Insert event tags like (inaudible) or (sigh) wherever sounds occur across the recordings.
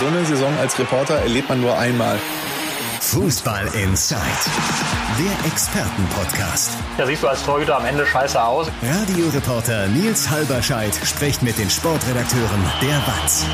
So eine Saison als Reporter erlebt man nur einmal. Fußball Inside, der Expertenpodcast. Ja, siehst du als Torhüter am Ende scheiße aus. Radioreporter Nils Halberscheid spricht mit den Sportredakteuren der WAZ.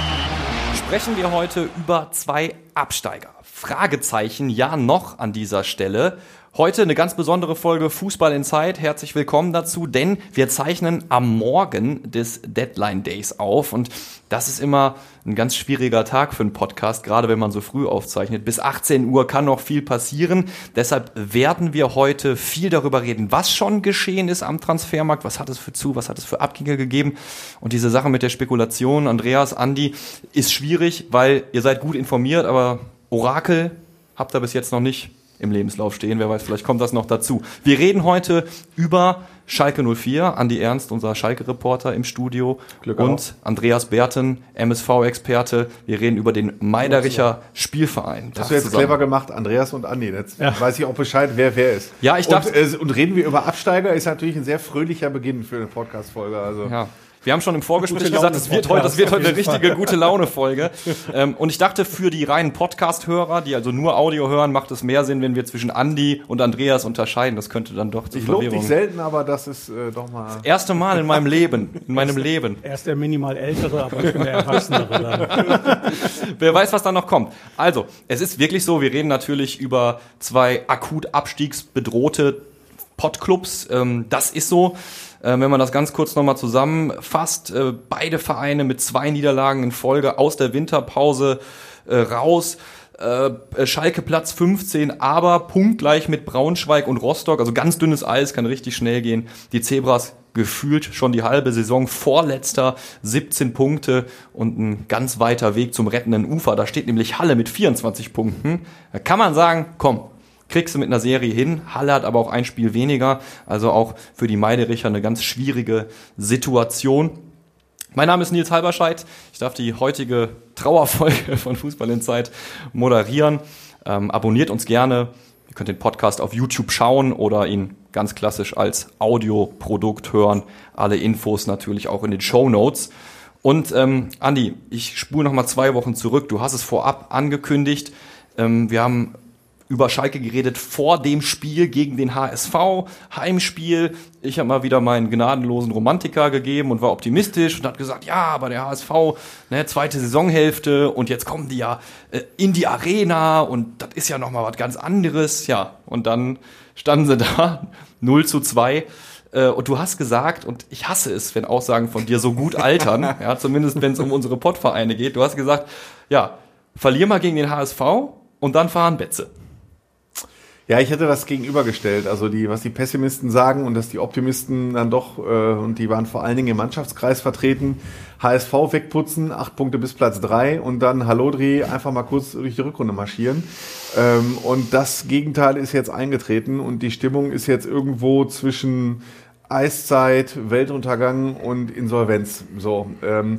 Sprechen wir heute über zwei Absteiger. Fragezeichen, ja noch an dieser Stelle. Heute eine ganz besondere Folge Fußball in Zeit. Herzlich willkommen dazu, denn wir zeichnen am Morgen des Deadline Days auf und das ist immer ein ganz schwieriger Tag für einen Podcast, gerade wenn man so früh aufzeichnet. Bis 18 Uhr kann noch viel passieren. Deshalb werden wir heute viel darüber reden, was schon geschehen ist am Transfermarkt, was hat es für zu, was hat es für Abgänge gegeben und diese Sache mit der Spekulation, Andreas, Andi, ist schwierig, weil ihr seid gut informiert, aber Orakel habt ihr bis jetzt noch nicht im Lebenslauf stehen. Wer weiß, vielleicht kommt das noch dazu. Wir reden heute über Schalke 04. Andi Ernst, unser Schalke-Reporter im Studio. Glück und auf. Andreas Berten, MSV-Experte. Wir reden über den Meidericher Spielverein. Hast du jetzt Zusammen. clever gemacht, Andreas und Andi. Jetzt weiß ich auch Bescheid, wer wer ist. Ja, ich dachte- Und, äh, und reden wir über Absteiger, ist natürlich ein sehr fröhlicher Beginn für eine Podcast-Folge. Also. Ja. Wir haben schon im Vorgespräch gesagt, das wird heute, das wird heute eine richtige gute Laune-Folge. ähm, und ich dachte, für die reinen Podcast-Hörer, die also nur Audio hören, macht es mehr Sinn, wenn wir zwischen Andi und Andreas unterscheiden. Das könnte dann doch zu Ich lobe dich selten, aber das ist äh, doch mal. Erste Mal in meinem Leben, in meinem Leben. Er ist der minimal ältere, aber ich bin der Erwachsenere. (laughs) Wer weiß, was da noch kommt. Also, es ist wirklich so, wir reden natürlich über zwei akut abstiegsbedrohte Pottclubs. Ähm, das ist so. Äh, wenn man das ganz kurz nochmal zusammenfasst, äh, beide Vereine mit zwei Niederlagen in Folge aus der Winterpause äh, raus. Äh, Schalke Platz 15, aber punktgleich mit Braunschweig und Rostock, also ganz dünnes Eis, kann richtig schnell gehen. Die Zebras gefühlt schon die halbe Saison vorletzter, 17 Punkte und ein ganz weiter Weg zum rettenden Ufer. Da steht nämlich Halle mit 24 Punkten. Da kann man sagen, komm, kriegst du mit einer Serie hin. Halle hat aber auch ein Spiel weniger, also auch für die Meidericher eine ganz schwierige Situation. Mein Name ist Nils Halberscheid. Ich darf die heutige Trauerfolge (laughs) von Fußball in Zeit moderieren. Ähm, abonniert uns gerne. Ihr könnt den Podcast auf YouTube schauen oder ihn ganz klassisch als Audioprodukt hören. Alle Infos natürlich auch in den Show Notes. Und ähm, Andi, ich spule noch mal zwei Wochen zurück. Du hast es vorab angekündigt. Ähm, wir haben über Schalke geredet vor dem Spiel gegen den HSV, Heimspiel. Ich habe mal wieder meinen gnadenlosen Romantiker gegeben und war optimistisch und hat gesagt, ja, aber der HSV, ne, zweite Saisonhälfte und jetzt kommen die ja äh, in die Arena und das ist ja noch mal was ganz anderes. Ja, und dann standen sie (laughs) da 0 zu 2 äh, und du hast gesagt, und ich hasse es, wenn Aussagen von dir so gut altern, (laughs) ja, zumindest wenn es um unsere Pottvereine geht. Du hast gesagt, ja, verlier mal gegen den HSV und dann fahren Betze. Ja, ich hätte das gegenübergestellt. Also die, was die Pessimisten sagen und dass die Optimisten dann doch, äh, und die waren vor allen Dingen im Mannschaftskreis vertreten, HSV wegputzen, acht Punkte bis Platz drei und dann Hallodri einfach mal kurz durch die Rückrunde marschieren. Ähm, und das Gegenteil ist jetzt eingetreten und die Stimmung ist jetzt irgendwo zwischen Eiszeit, Weltuntergang und Insolvenz. So. Ähm,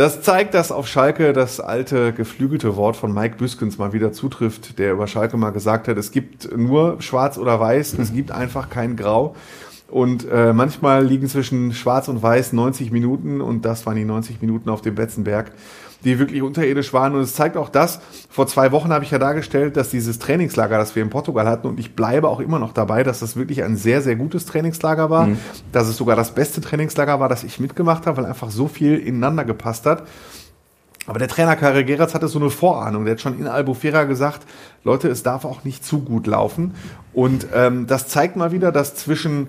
das zeigt, dass auf Schalke das alte geflügelte Wort von Mike Büskens mal wieder zutrifft, der über Schalke mal gesagt hat, es gibt nur schwarz oder weiß, es gibt einfach kein Grau. Und äh, manchmal liegen zwischen schwarz und weiß 90 Minuten und das waren die 90 Minuten auf dem Betzenberg, die wirklich unterirdisch waren. Und es zeigt auch das, vor zwei Wochen habe ich ja dargestellt, dass dieses Trainingslager, das wir in Portugal hatten, und ich bleibe auch immer noch dabei, dass das wirklich ein sehr, sehr gutes Trainingslager war, dass es sogar das beste Trainingslager war, das ich mitgemacht habe, weil einfach so viel ineinander gepasst hat. Aber der Trainer Karel Geratz hatte so eine Vorahnung. Der hat schon in Albufera gesagt, Leute, es darf auch nicht zu gut laufen. Und ähm, das zeigt mal wieder, dass zwischen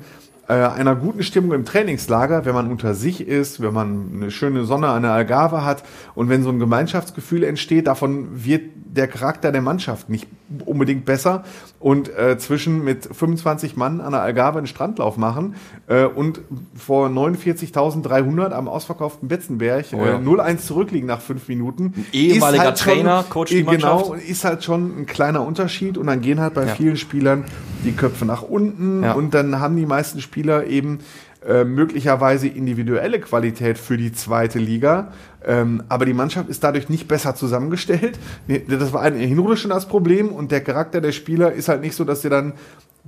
äh, einer guten Stimmung im Trainingslager, wenn man unter sich ist, wenn man eine schöne Sonne an der Algarve hat und wenn so ein Gemeinschaftsgefühl entsteht, davon wird der Charakter der Mannschaft nicht unbedingt besser. Und äh, zwischen mit 25 Mann an der Algarve einen Strandlauf machen äh, und vor 49.300 am ausverkauften Betzenberg Oh ja. äh, 0-1 zurückliegen nach fünf Minuten. ehemaliger Ist halt schon- Trainer, coacht die äh, Genau, Mannschaft. ist halt schon ein kleiner Unterschied und dann gehen halt bei Ja. vielen Spielern die Köpfe nach unten Ja. und dann haben die meisten Spieler eben äh, möglicherweise individuelle Qualität für die zweite Liga. Ähm, aber die Mannschaft ist dadurch nicht besser zusammengestellt. Das war in der Hinrunde schon das Problem und der Charakter der Spieler ist halt nicht so, dass sie dann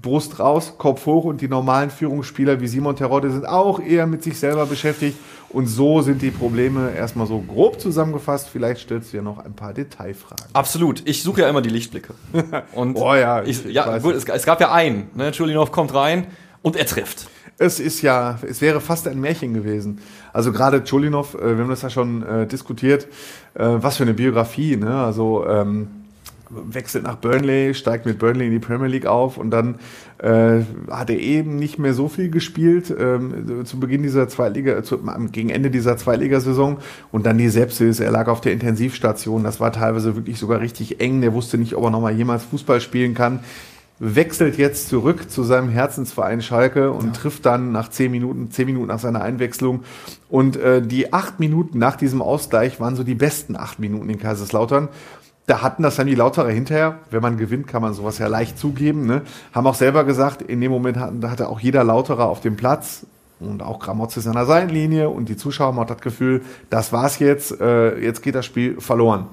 Brust raus, Kopf hoch und die normalen Führungsspieler wie Simon Terodde sind auch eher mit sich selber beschäftigt. Und so sind die Probleme erstmal so grob zusammengefasst. Vielleicht stellst du ja noch ein paar Detailfragen. Absolut. Ich suche ja immer die Lichtblicke. (laughs) Und Oh ja, ich, ich ja gut, es, es gab ja einen. Ne? Chulinov kommt rein und er trifft. Es ist ja, es wäre fast ein Märchen gewesen. Also gerade Cholinov, äh, wir haben das ja schon äh, diskutiert, äh, was für eine Biografie, ne? Also ähm, wechselt nach Burnley, steigt mit Burnley in die Premier League auf und dann äh, hat er eben nicht mehr so viel gespielt ähm, zu Beginn dieser Zweitliga, zu, am- gegen Ende dieser Zweitligasaison und dann die Sepsis, er lag auf der Intensivstation, das war teilweise wirklich sogar richtig eng, der wusste nicht, ob er nochmal jemals Fußball spielen kann wechselt jetzt zurück zu seinem Herzensverein Schalke und trifft dann nach zehn Minuten, zehn Minuten nach seiner Einwechslung. Und äh, die acht Minuten nach diesem Ausgleich waren so die besten acht Minuten in Kaiserslautern. Da hatten das dann die Lauterer hinterher. Wenn man gewinnt, kann man sowas ja leicht zugeben. Ne? Haben auch selber gesagt, in dem Moment hatte auch jeder Lauterer auf dem Platz und auch Gramotz ist an der Seitenlinie und die Zuschauer haben das Gefühl, das war's jetzt, äh, jetzt geht das Spiel verloren.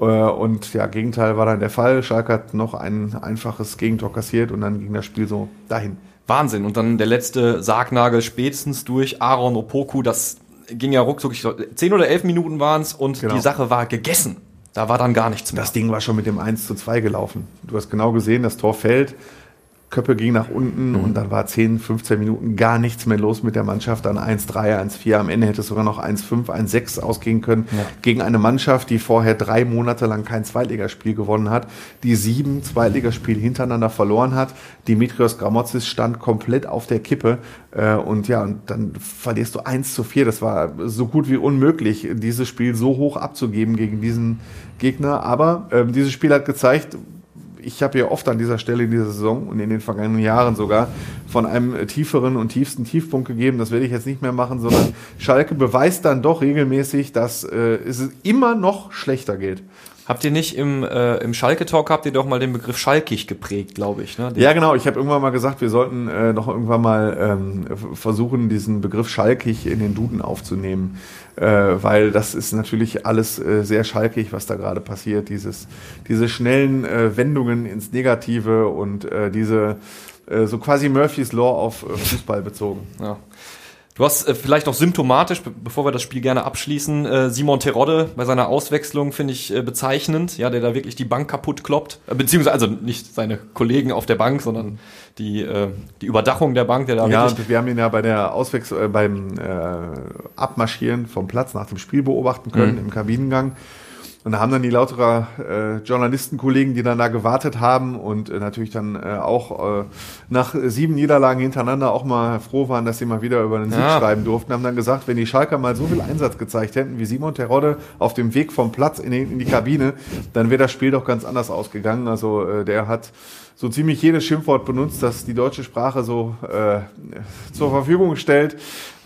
Äh, und ja, Gegenteil war dann der Fall. Schalke hat noch ein einfaches Gegentor kassiert und dann ging das Spiel so dahin. Wahnsinn. Und dann der letzte Sargnagel spätestens durch Aaron Opoku. Das ging ja ruckzuck. Ich glaub, Zehn oder elf Minuten waren es und Genau. die Sache war gegessen. Da war dann gar nichts mehr. Das Ding war schon mit dem 1 zu 2 gelaufen. Du hast genau gesehen, das Tor fällt, Köppe ging nach unten und dann war 10, 15 Minuten gar nichts mehr los mit der Mannschaft. Dann 1-3, 1-4, am Ende hätte es sogar noch 1-5, 1-6 ausgehen können. Gegen eine Mannschaft, die vorher drei Monate lang kein Zweitligaspiel gewonnen hat, die sieben Zweitligaspiele hintereinander verloren hat. Dimitrios Gramotzis stand komplett auf der Kippe. Äh, und ja, und dann verlierst du 1 zu 4. Das war so gut wie unmöglich, dieses Spiel so hoch abzugeben gegen diesen Gegner. Aber ähm, dieses Spiel hat gezeigt, ich habe ja oft an dieser Stelle in dieser Saison und in den vergangenen Jahren sogar von einem tieferen und tiefsten Tiefpunkt gegeben. Das werde ich jetzt nicht mehr machen, sondern Schalke beweist dann doch regelmäßig, dass äh, es immer noch schlechter geht. Habt ihr nicht im, äh, im Schalke-Talk, habt ihr doch mal den Begriff schalkig geprägt, glaube ich. Ne? Den- Ja, genau. Ich habe irgendwann mal gesagt, wir sollten äh, noch irgendwann mal ähm, versuchen, diesen Begriff schalkig in den Duden aufzunehmen, äh, weil das ist natürlich alles äh, sehr schalkig, was da gerade passiert. Dieses, diese schnellen äh, Wendungen ins Negative und äh, diese äh, so quasi Murphy's Law auf äh, Fußball bezogen. Ja. Du hast äh, vielleicht noch symptomatisch, be bevor wir das Spiel gerne abschließen, äh, Simon Terodde bei seiner Auswechslung finde ich äh, bezeichnend, ja, der da wirklich die Bank kaputt kloppt, äh, beziehungsweise also nicht seine Kollegen auf der Bank, sondern die äh, die Überdachung der Bank, der da Ja, wirklich wir haben ihn ja bei der Auswechslung, äh, beim äh, Abmarschieren vom Platz nach dem Spiel beobachten können im Kabinengang. Und da haben dann die lauterer äh, Journalistenkollegen, die dann da gewartet haben und äh, natürlich dann äh, auch äh, nach sieben Niederlagen hintereinander auch mal froh waren, dass sie mal wieder über den Sieg Ja. schreiben durften, haben dann gesagt, wenn die Schalker mal so viel Einsatz gezeigt hätten wie Simon Terodde auf dem Weg vom Platz in die, in die Kabine, dann wäre das Spiel doch ganz anders ausgegangen. Also äh, der hat so ziemlich jedes Schimpfwort benutzt, das die deutsche Sprache so äh, zur Verfügung stellt,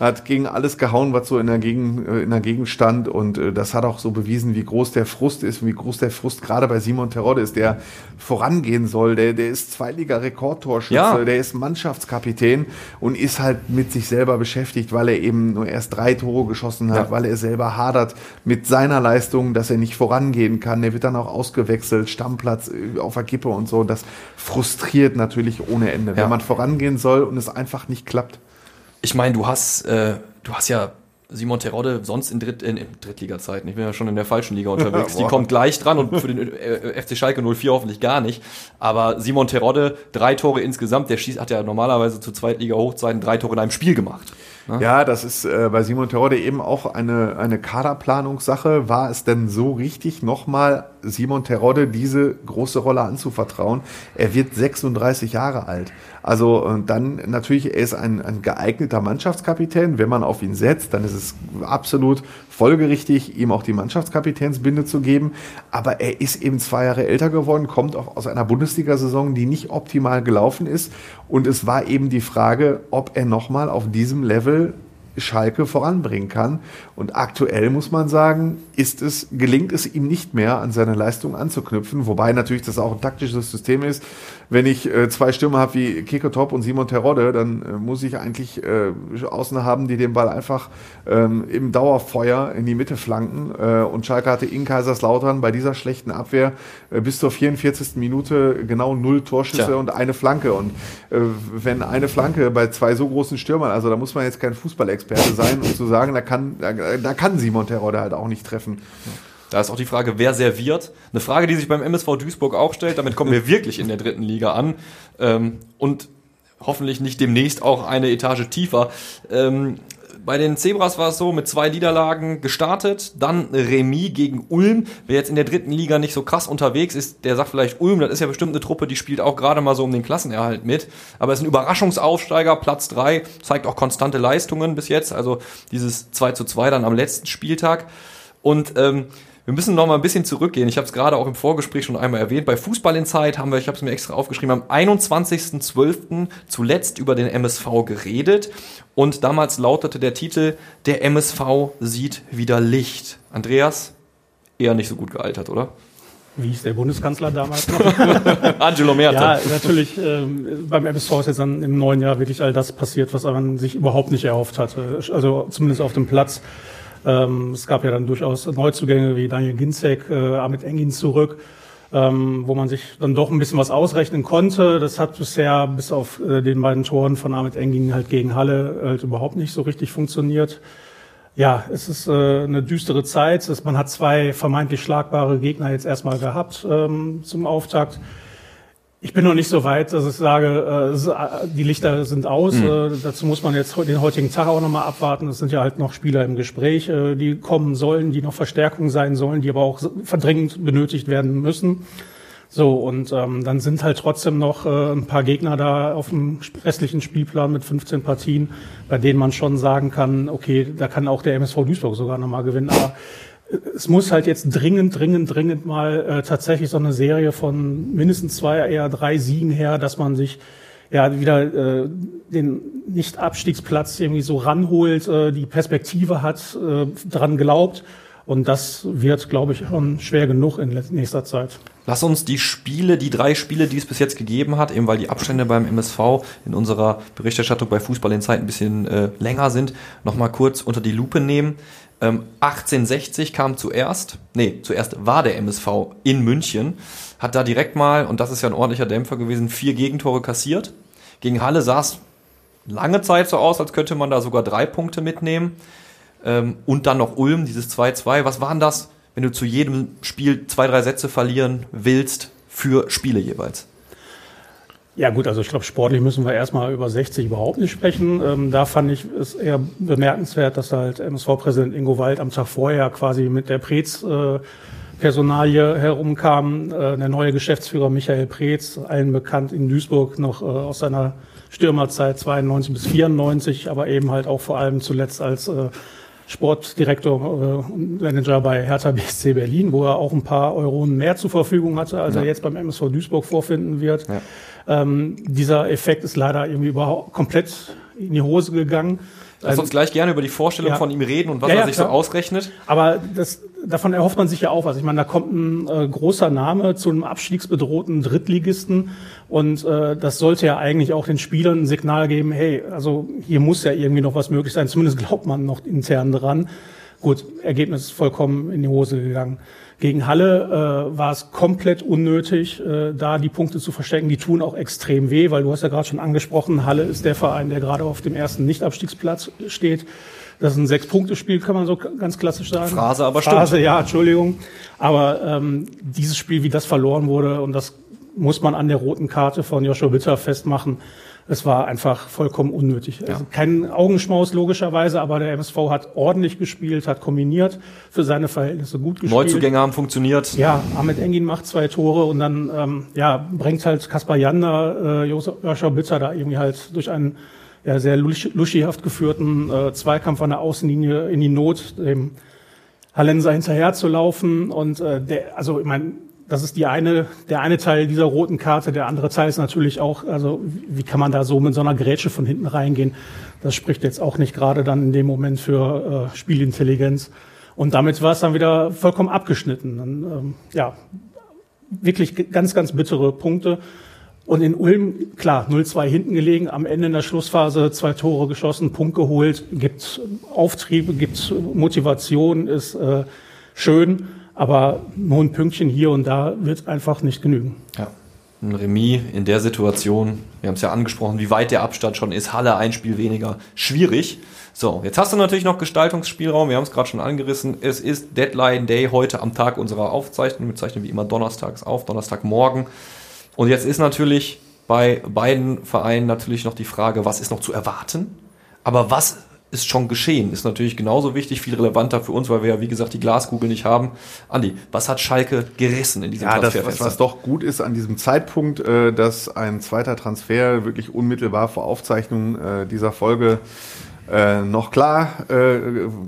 hat gegen alles gehauen, was so in der Gegend, äh, in der Gegend stand und äh, das hat auch so bewiesen, wie groß der Frust ist und wie groß der Frust gerade bei Simon Terodde ist, der vorangehen soll, der, der ist Zweitliga-Rekordtorschütze, Ja. der ist Mannschaftskapitän und ist halt mit sich selber beschäftigt, weil er eben nur erst drei Tore geschossen hat, Ja. weil er selber hadert mit seiner Leistung, dass er nicht vorangehen kann. Der wird dann auch ausgewechselt, Stammplatz äh, auf der Kippe und so. Das frustriert natürlich ohne Ende, Ja. wenn man vorangehen soll und es einfach nicht klappt. Ich meine, du hast, äh, du hast ja Simon Terodde sonst in, Dritt, in, in Drittliga-Zeiten. Ich bin ja schon in der falschen Liga unterwegs. (laughs) Die kommt gleich dran und für den äh, FC Schalke 04 hoffentlich gar nicht. Aber Simon Terodde, drei Tore insgesamt, der schießt, hat ja normalerweise zu Zweitliga-Hochzeiten drei Tore in einem Spiel gemacht. Ja, das ist äh, bei Simon Terodde eben auch eine, eine Kaderplanungssache. War es denn so richtig, nochmal Simon Terodde diese große Rolle anzuvertrauen? Er wird 36 Jahre alt. Also äh, dann natürlich, er ist ein, ein geeigneter Mannschaftskapitän. Wenn man auf ihn setzt, dann ist es absolut folgerichtig, ihm auch die Mannschaftskapitänsbinde zu geben. Aber er ist eben zwei Jahre älter geworden, kommt auch aus einer Bundesliga-Saison, die nicht optimal gelaufen ist. Und es war eben die Frage, ob er nochmal auf diesem Level Schalke voranbringen kann. Und aktuell muss man sagen, ist es, gelingt es ihm nicht mehr, an seine Leistung anzuknüpfen. Wobei natürlich das auch ein taktisches System ist. Wenn ich äh, zwei Stürmer habe wie Kiko Top und Simon Terodde, dann äh, muss ich eigentlich äh, Außen haben, die den Ball einfach ähm, im Dauerfeuer in die Mitte flanken. Äh, und Schalke hatte in Kaiserslautern bei dieser schlechten Abwehr äh, bis zur 44. Minute genau null Torschüsse Tja. und eine Flanke. Und äh, wenn eine Flanke bei zwei so großen Stürmern, also da muss man jetzt kein Fußballexperte sein, um zu sagen, da kann, da, da kann Simon Terodde halt auch nicht treffen. Da ist auch die Frage, wer serviert. Eine Frage, die sich beim MSV Duisburg auch stellt. Damit kommen wir (laughs) wirklich in der dritten Liga an. Ähm, und hoffentlich nicht demnächst auch eine Etage tiefer. Ähm, bei den Zebras war es so, mit zwei Niederlagen gestartet, dann Remis gegen Ulm. Wer jetzt in der dritten Liga nicht so krass unterwegs ist, der sagt vielleicht Ulm, das ist ja bestimmt eine Truppe, die spielt auch gerade mal so um den Klassenerhalt mit. Aber es ist ein Überraschungsaufsteiger, Platz drei zeigt auch konstante Leistungen bis jetzt. Also dieses 2 zu 2 dann am letzten Spieltag. Und ähm, wir müssen noch mal ein bisschen zurückgehen. Ich habe es gerade auch im Vorgespräch schon einmal erwähnt. Bei Fußball in Zeit haben wir, ich habe es mir extra aufgeschrieben, am 21.12. zuletzt über den MSV geredet. Und damals lautete der Titel, der MSV sieht wieder Licht. Andreas, eher nicht so gut gealtert, oder? Wie ist der Bundeskanzler damals noch? (laughs) Angelo Merte. ja, natürlich. Ähm, beim MSV ist jetzt dann im neuen Jahr wirklich all das passiert, was man sich überhaupt nicht erhofft hatte. Also zumindest auf dem Platz. Ähm, es gab ja dann durchaus Neuzugänge wie Daniel Ginzek, äh, Ahmed Engin zurück, ähm, wo man sich dann doch ein bisschen was ausrechnen konnte. Das hat bisher bis auf äh, den beiden Toren von Ahmed Engin halt gegen Halle halt überhaupt nicht so richtig funktioniert. Ja, es ist äh, eine düstere Zeit. Man hat zwei vermeintlich schlagbare Gegner jetzt erstmal gehabt ähm, zum Auftakt. Ich bin noch nicht so weit, dass ich sage, äh, äh, die Lichter sind aus. Äh, dazu muss man jetzt den heutigen Tag auch nochmal abwarten. Es sind ja halt noch Spieler im Gespräch, die kommen sollen, die noch Verstärkung sein sollen, die aber auch verdringend benötigt werden müssen. So, und ähm, dann sind halt trotzdem noch äh, ein paar Gegner da auf dem restlichen Spielplan mit 15 Partien, bei denen man schon sagen kann, okay, da kann auch der MSV Duisburg sogar nochmal gewinnen. Aber es muss halt jetzt dringend, dringend, dringend mal äh, tatsächlich so eine Serie von mindestens zwei, eher drei Siegen her, dass man sich ja wieder äh, den Nicht-Abstiegsplatz irgendwie so ranholt, äh, die Perspektive hat, äh, dran glaubt. Und das wird, glaube ich, schon schwer genug in nächster Zeit. Lass uns die Spiele, die drei Spiele, die es bis jetzt gegeben hat, eben weil die Abstände beim MSV in unserer Berichterstattung bei Fußball in Zeit ein bisschen äh, länger sind, nochmal kurz unter die Lupe nehmen. Ähm, 1860 kam zuerst, nee, zuerst war der MSV in München, hat da direkt mal, und das ist ja ein ordentlicher Dämpfer gewesen, vier Gegentore kassiert. Gegen Halle sah es lange Zeit so aus, als könnte man da sogar drei Punkte mitnehmen. Ähm, und dann noch Ulm, dieses 2-2. Was waren das, wenn du zu jedem Spiel zwei, drei Sätze verlieren willst für Spiele jeweils? Ja gut, also ich glaube, sportlich müssen wir erstmal über 60 überhaupt nicht sprechen. Ähm, da fand ich es eher bemerkenswert, dass halt MSV-Präsident Ingo Wald am Tag vorher quasi mit der Preetz äh, Personalie herumkam. Äh, der neue Geschäftsführer Michael Preetz, allen bekannt in Duisburg noch äh, aus seiner Stürmerzeit 92 bis 94, aber eben halt auch vor allem zuletzt als äh, Sportdirektor äh, und Manager bei Hertha BSC Berlin, wo er auch ein paar Euronen mehr zur Verfügung hatte, als er jetzt beim MSV Duisburg vorfinden wird. Ähm, dieser Effekt ist leider irgendwie überhaupt komplett in die Hose gegangen. Lass uns gleich gerne über die Vorstellung Ja. von ihm reden und was Ja, er ja, sich so klar. ausrechnet. Aber das, davon erhofft man sich ja auch was. Ich meine, da kommt ein äh, großer Name zu einem abstiegsbedrohten Drittligisten und äh, das sollte ja eigentlich auch den Spielern ein Signal geben, hey, also hier muss ja irgendwie noch was möglich sein. Zumindest glaubt man noch intern dran. Gut, Ergebnis ist vollkommen in die Hose gegangen. Gegen Halle äh, war es komplett unnötig, äh, da die Punkte zu verstecken. Die tun auch extrem weh, weil du hast ja gerade schon angesprochen, Halle ist der Verein, der gerade auf dem ersten Nicht-Abstiegsplatz steht. Das ist ein Sechs-Punkte-Spiel, kann man so ganz klassisch sagen. Phrase, aber Phrase, ja, Entschuldigung. Aber ähm, dieses Spiel, wie das verloren wurde, und das muss man an der roten Karte von Joshua Bitter festmachen, es war einfach vollkommen unnötig. Also kein Augenschmaus logischerweise, aber der MSV hat ordentlich gespielt, hat kombiniert, für seine Verhältnisse gut gespielt. Neuzugänge haben funktioniert. Ja, Ahmed Engin macht zwei Tore und dann ähm, ja, bringt halt Kaspar Jander, äh, Jos- Joshua Bitter da irgendwie halt durch einen ja, sehr lusch- luschihaft geführten äh, Zweikampf an der Außenlinie in die Not, dem Hallenser hinterher zu laufen. Und äh, der, also ich meine, das ist die eine, der eine Teil dieser roten Karte. Der andere Teil ist natürlich auch, also wie kann man da so mit so einer Grätsche von hinten reingehen? Das spricht jetzt auch nicht gerade dann in dem Moment für äh, Spielintelligenz. Und damit war es dann wieder vollkommen abgeschnitten. Dann, ähm, ja, wirklich ganz, ganz bittere Punkte. Und in Ulm, klar, 0-2 hinten gelegen, am Ende in der Schlussphase zwei Tore geschossen, Punkt geholt, gibt Auftriebe, gibt Motivation, ist äh, schön, aber nur ein Pünktchen hier und da wird einfach nicht genügen. Ja. Ein Remis in der Situation, wir haben es ja angesprochen, wie weit der Abstand schon ist, Halle ein Spiel weniger, schwierig. So, jetzt hast du natürlich noch Gestaltungsspielraum, wir haben es gerade schon angerissen. Es ist Deadline Day heute am Tag unserer Aufzeichnung. Wir zeichnen wie immer donnerstags auf, Donnerstagmorgen. Und jetzt ist natürlich bei beiden Vereinen natürlich noch die Frage, was ist noch zu erwarten? Aber was ist schon geschehen? Ist natürlich genauso wichtig, viel relevanter für uns, weil wir ja, wie gesagt, die Glaskugel nicht haben. Andi, was hat Schalke gerissen in diesem ja, Transferfenster? Das, was doch gut ist an diesem Zeitpunkt, äh, dass ein zweiter Transfer wirklich unmittelbar vor Aufzeichnung äh, dieser Folge äh, noch klar äh,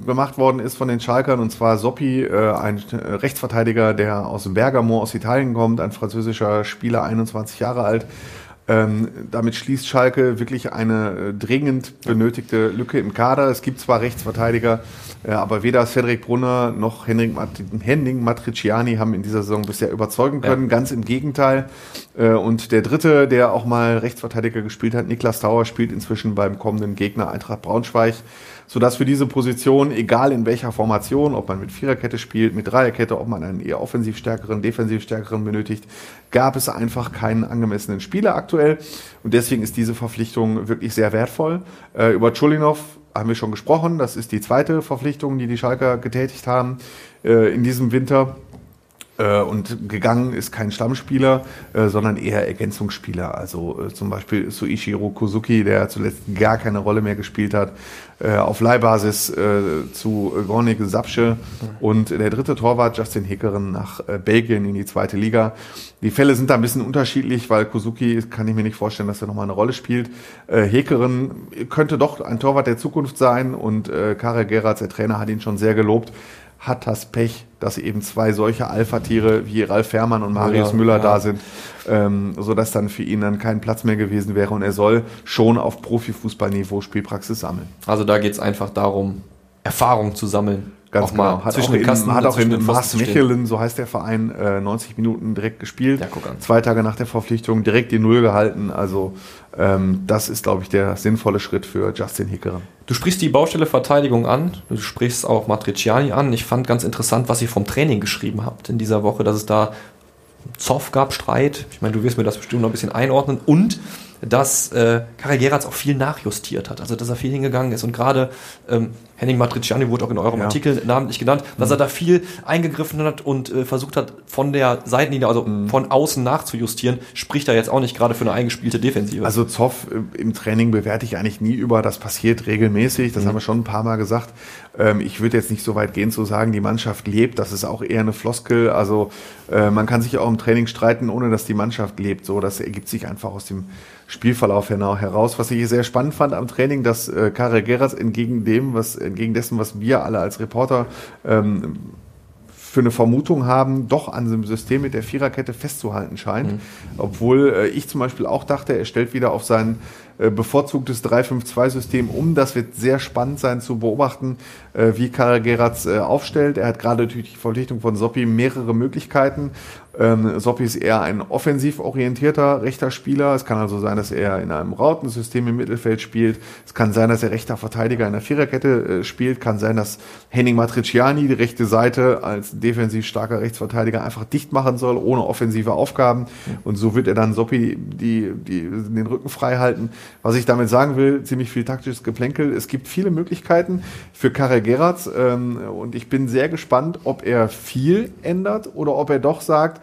gemacht worden ist von den Schalkern, und zwar Soppi, äh, ein Rechtsverteidiger, der aus Bergamo, aus Italien kommt, ein französischer Spieler, 21 Jahre alt, ähm, damit schließt Schalke wirklich eine äh, dringend benötigte Lücke im Kader. Es gibt zwar Rechtsverteidiger, äh, aber weder Cedric Brunner noch Henning, Mat Henning Matriciani haben in dieser Saison bisher überzeugen können. Ja. Ganz im Gegenteil. Äh, und der dritte, der auch mal Rechtsverteidiger gespielt hat, Niklas Tauer, spielt inzwischen beim kommenden Gegner Eintracht Braunschweig sodass für diese Position, egal in welcher Formation, ob man mit Viererkette spielt, mit Dreierkette, ob man einen eher offensiv stärkeren, defensiv stärkeren benötigt, gab es einfach keinen angemessenen Spieler aktuell. Und deswegen ist diese Verpflichtung wirklich sehr wertvoll. Äh, über Chulinov haben wir schon gesprochen. Das ist die zweite Verpflichtung, die die Schalker getätigt haben äh, in diesem Winter. Äh, und gegangen ist kein Stammspieler, äh, sondern eher Ergänzungsspieler. Also äh, zum Beispiel Suichiro Kozuki, der zuletzt gar keine Rolle mehr gespielt hat, auf Leihbasis zu Gornik Sapsche und der dritte Torwart Justin Hickeren nach Belgien in die zweite Liga. Die Fälle sind da ein bisschen unterschiedlich, weil Kozuki kann ich mir nicht vorstellen, dass er nochmal eine Rolle spielt. Hekeren könnte doch ein Torwart der Zukunft sein und Karel Geratz, der Trainer, hat ihn schon sehr gelobt hat das Pech, dass eben zwei solche Alpha-Tiere wie Ralf Fährmann und Marius Müller, Müller ja. da sind, ähm, sodass dann für ihn dann kein Platz mehr gewesen wäre und er soll schon auf Profifußballniveau Spielpraxis sammeln. Also da geht es einfach darum, Erfahrung zu sammeln. Ganz auch genau. Hat zwischen auch, in, Kasten, hat auch in Mars Mechelen, so heißt der Verein, äh, 90 Minuten direkt gespielt. Ja, Zwei Tage nach der Verpflichtung direkt die Null gehalten. Also das ist, glaube ich, der sinnvolle Schritt für Justin Hickerer. Du sprichst die Baustelle Verteidigung an, du sprichst auch Matriciani an. Ich fand ganz interessant, was ihr vom Training geschrieben habt in dieser Woche, dass es da Zoff gab, Streit. Ich meine, du wirst mir das bestimmt noch ein bisschen einordnen. Und dass äh, Karel Geratz auch viel nachjustiert hat, also dass er viel hingegangen ist und gerade ähm, Henning Matriciani wurde auch in eurem ja. Artikel namentlich genannt, dass mhm. er da viel eingegriffen hat und äh, versucht hat, von der Seitenlinie, also mhm. von außen nachzujustieren, spricht er jetzt auch nicht gerade für eine eingespielte Defensive. Also Zoff äh, im Training bewerte ich eigentlich nie über, das passiert regelmäßig, das mhm. haben wir schon ein paar Mal gesagt. Ähm, ich würde jetzt nicht so weit gehen zu sagen, die Mannschaft lebt, das ist auch eher eine Floskel, also äh, man kann sich auch im Training streiten, ohne dass die Mannschaft lebt, so, das ergibt sich einfach aus dem Spielverlauf heraus. Was ich sehr spannend fand am Training, dass äh, Karel Geras entgegen dem, was entgegen dessen, was wir alle als Reporter ähm, für eine Vermutung haben, doch an dem System mit der Viererkette festzuhalten scheint. Mhm. Obwohl äh, ich zum Beispiel auch dachte, er stellt wieder auf sein äh, bevorzugtes 3-5-2-System um. Das wird sehr spannend sein zu beobachten, äh, wie Karel Geratz äh, aufstellt. Er hat gerade durch die Verpflichtung von Soppi mehrere Möglichkeiten. Ähm, Soppi ist eher ein offensiv orientierter rechter Spieler. Es kann also sein, dass er in einem Rautensystem im Mittelfeld spielt. Es kann sein, dass er rechter Verteidiger in der Viererkette äh, spielt. Kann sein, dass Henning Matriciani die rechte Seite als defensiv starker Rechtsverteidiger einfach dicht machen soll, ohne offensive Aufgaben. Und so wird er dann Soppi die, die, den Rücken frei halten. Was ich damit sagen will, ziemlich viel taktisches Geplänkel. Es gibt viele Möglichkeiten für Karel Geratz ähm, und ich bin sehr gespannt, ob er viel ändert oder ob er doch sagt,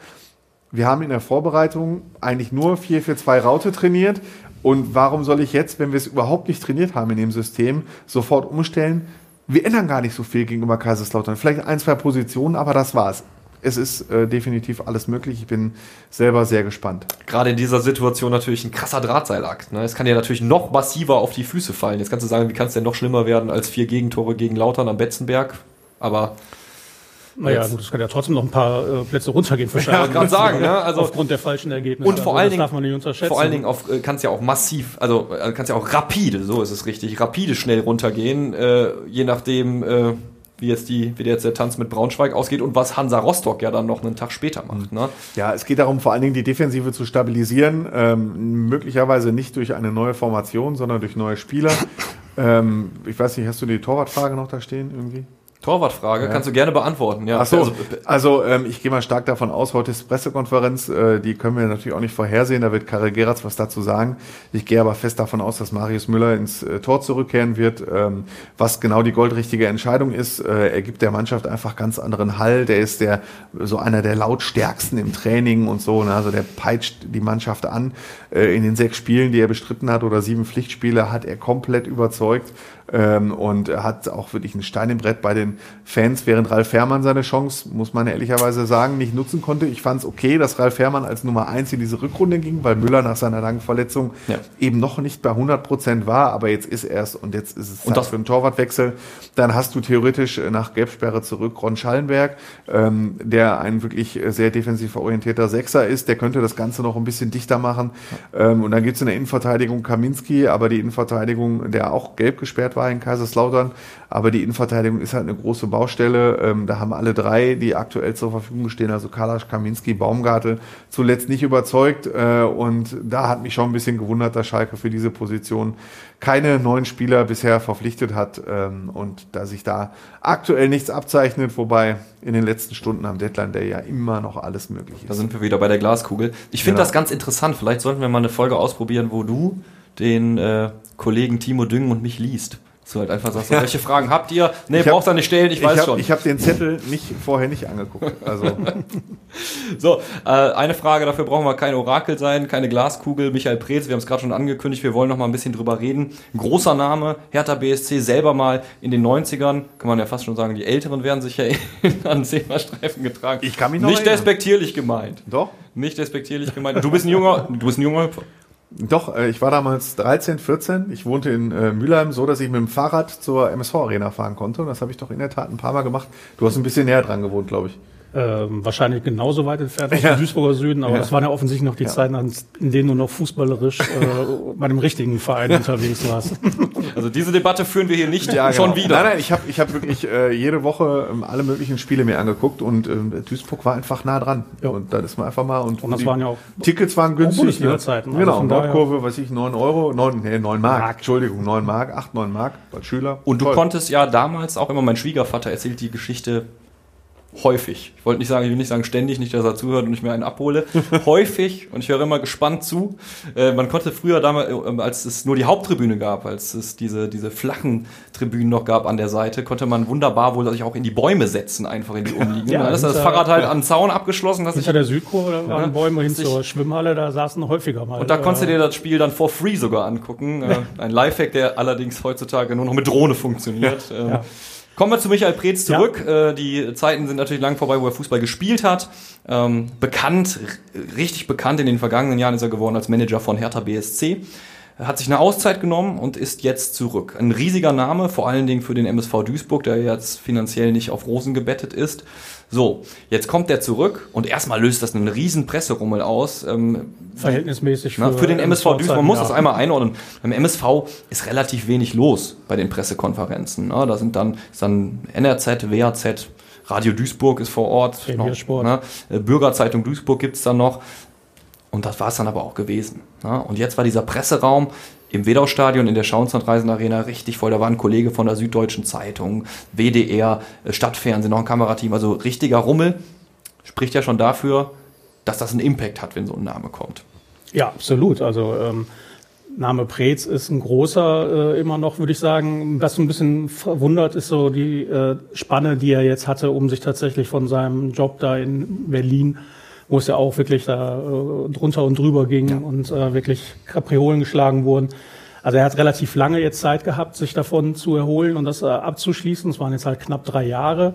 wir haben in der Vorbereitung eigentlich nur 4-4-2 Raute trainiert und warum soll ich jetzt, wenn wir es überhaupt nicht trainiert haben in dem System, sofort umstellen? Wir ändern gar nicht so viel gegenüber Kaiserslautern. Vielleicht ein, zwei Positionen, aber das war's es ist äh, definitiv alles möglich. Ich bin selber sehr gespannt. Gerade in dieser Situation natürlich ein krasser Drahtseilakt. Ne? Es kann ja natürlich noch massiver auf die Füße fallen. Jetzt kannst du sagen, wie kann es denn noch schlimmer werden als vier Gegentore gegen Lautern am Betzenberg? Aber Naja, gut, es kann ja trotzdem noch ein paar äh, Plätze runtergehen für (laughs) Schalke. wollte gerade sagen, ne? Also- Aufgrund der falschen Ergebnisse. Und vor Also allen das Dingen, darf man nicht unterschätzen. vor allen Dingen auf, äh, kann's ja auch massiv, also äh, kann's ja auch rapide, so ist es richtig, rapide schnell runtergehen, äh, je nachdem, äh, wie jetzt die, wie jetzt der Tanz mit Braunschweig ausgeht und was Hansa Rostock ja dann noch einen Tag später macht. Ne? Ja, es geht darum, vor allen Dingen die Defensive zu stabilisieren. Ähm, möglicherweise nicht durch eine neue Formation, sondern durch neue Spieler. (laughs) ähm, ich weiß nicht, hast du die Torwartfrage noch da stehen irgendwie? Torwartfrage kannst du gerne beantworten. Ja, Ach so, Also, also ähm, ich gehe mal stark davon aus, heute ist Pressekonferenz, äh, die können wir natürlich auch nicht vorhersehen, da wird Karel Geratz was dazu sagen. Ich gehe aber fest davon aus, dass Marius Müller ins äh, Tor zurückkehren wird. Ähm, was genau die goldrichtige Entscheidung ist, äh, er gibt der Mannschaft einfach ganz anderen Hall. Der ist der so einer der lautstärksten im Training und so. Ne? Also der peitscht die Mannschaft an. Äh, in den sechs Spielen, die er bestritten hat oder sieben Pflichtspiele, hat er komplett überzeugt ähm, und hat auch wirklich einen Stein im Brett bei den Fans, während Ralf Fährmann seine Chance, muss man ehrlicherweise sagen, nicht nutzen konnte. Ich fand es okay, dass Ralf Fährmann als Nummer eins in diese Rückrunde ging, weil Müller nach seiner langen Verletzung Ja. eben noch nicht bei 100 Prozent war, aber jetzt ist er es und jetzt ist es Zeit das- für einen Torwartwechsel. Dann hast du theoretisch nach Gelbsperre zurück Ron Schallenberg, ähm, der ein wirklich sehr defensiv orientierter Sechser ist, der könnte das Ganze noch ein bisschen dichter machen. Ähm, und dann gibt es in der Innenverteidigung Kaminski, aber die Innenverteidigung, der auch gelb gesperrt war in Kaiserslautern, aber die Innenverteidigung ist halt eine große Baustelle. Ähm, da haben alle drei, die aktuell zur Verfügung stehen, also Kalasch, Kaminski, Baumgartel, zuletzt nicht überzeugt. Äh, und da hat mich schon ein bisschen gewundert, dass Schalke für diese Position keine neuen Spieler bisher verpflichtet hat ähm, und da sich da aktuell nichts abzeichnet, wobei in den letzten Stunden am Deadline Day ja immer noch alles möglich Da ist. sind wir wieder bei der Glaskugel. Ich finde Genau. das ganz interessant. Vielleicht sollten wir mal eine Folge ausprobieren, wo du den äh, Kollegen Timo Düngen und mich liest. Dass du halt einfach sagst, so, welche Fragen habt ihr? Nee, Ich brauchst du nicht stellen, ich weiß hab, schon. Ich habe den Zettel nicht vorher nicht angeguckt. Also (laughs) So, äh, eine Frage, dafür brauchen wir kein Orakel sein, keine Glaskugel. Michael Preetz, wir haben es gerade schon angekündigt, wir wollen noch mal ein bisschen drüber reden. Großer Name, Hertha BSC, selber mal in den 90ern, kann man ja fast schon sagen, die Älteren werden sich ja (laughs) an Zebrastreifen getragen. Ich kann mich noch Nicht erinnern. despektierlich gemeint. doch. Nicht despektierlich gemeint. Du bist ein junger, du bist ein junger. Doch, äh, ich war damals 13, 14. Ich wohnte in äh, Mülheim, so dass ich mit dem Fahrrad zur MSV Arena fahren konnte. Und das habe ich doch in der Tat ein paar Mal gemacht. Du hast ein bisschen näher dran gewohnt, glaube ich. Ähm, wahrscheinlich genauso weit entfernt aus Ja. dem Duisburger Süden, aber Ja. das waren ja offensichtlich noch die Zeiten, in denen du noch fußballerisch äh, bei einem richtigen Verein (laughs) unterwegs warst. Also diese Debatte führen wir hier nicht Ja, schon genau. wieder. Nein, nein, ich habe ich hab wirklich äh, jede Woche ähm, alle möglichen Spiele mir angeguckt und ähm, Duisburg war einfach nah dran. Ja. Und dann ist man einfach mal und, Und das die waren ja auch Tickets waren günstig. Bundesliga-Zeiten, also Genau, daher- Nordkurve, weiß ich, 9 Euro, 9, nee, 9 Mark, Mark. Entschuldigung, 9 Mark, 8, 9 Mark als Schüler. Und du Toll. konntest ja damals auch immer, mein Schwiegervater erzählt die Geschichte häufig. Ich wollte nicht sagen, ich will nicht sagen ständig, nicht, dass er zuhört und ich mir einen abhole. (laughs) häufig, und ich höre immer gespannt zu. Äh, man konnte früher damals, äh, als es nur die Haupttribüne gab, als es diese, diese flachen Tribünen noch gab an der Seite, konnte man wunderbar wohl sich auch in die Bäume setzen, einfach in die umliegenden. Ja, da ist das Fahrrad halt an den Zaun abgeschlossen, dass ich Hinter der Südkurve, da waren Ja, Bäume hin zur Schwimmhalle, da saßen häufiger mal. Und da konntest du äh, dir das Spiel dann for free sogar angucken. Äh, Ein Lifehack, der allerdings heutzutage nur noch mit Drohne funktioniert. Ähm, Ja. Kommen wir zu Michael Preetz Ja. zurück. Äh, Die Zeiten sind natürlich lang vorbei, wo er Fußball gespielt hat. Ähm, bekannt, richtig bekannt in den vergangenen Jahren ist er geworden als Manager von Hertha BSC. Er hat sich eine Auszeit genommen und ist jetzt zurück. Ein riesiger Name, vor allen Dingen für den MSV Duisburg, der jetzt finanziell nicht auf Rosen gebettet ist. So, jetzt kommt er zurück und erstmal löst das einen riesen Presserummel aus. Ähm, verhältnismäßig na, für den MSV Duisburg, man muss das ja. einmal einordnen. Beim MSV ist relativ wenig los bei den Pressekonferenzen. Ne? Da sind dann, ist dann NRZ, WAZ, Radio Duisburg ist vor Ort. Sport. Ne? Bürgerzeitung Duisburg gibt's dann noch. Und das war es dann aber auch gewesen. Ne? Und jetzt war dieser Presseraum im Wedau-Stadion in der Schauenslandreisen Arena richtig voll. Da war ein Kollege von der Süddeutschen Zeitung, WDR, äh, Stadtfernsehen, noch ein Kamerateam. Also richtiger Rummel. Spricht ja schon dafür, dass das einen Impact hat, wenn so ein Name kommt. Ja, absolut. Also ähm, Name Preetz ist ein großer äh, immer noch, würde ich sagen. Was so ein bisschen verwundert, ist so die äh, Spanne, die er jetzt hatte, um sich tatsächlich von seinem Job da in Berlin, wo es ja auch wirklich da äh, drunter und drüber ging und äh, wirklich Kapriolen geschlagen wurden. Also er hat relativ lange jetzt Zeit gehabt, sich davon zu erholen und das äh, abzuschließen. Es waren jetzt halt knapp drei Jahre.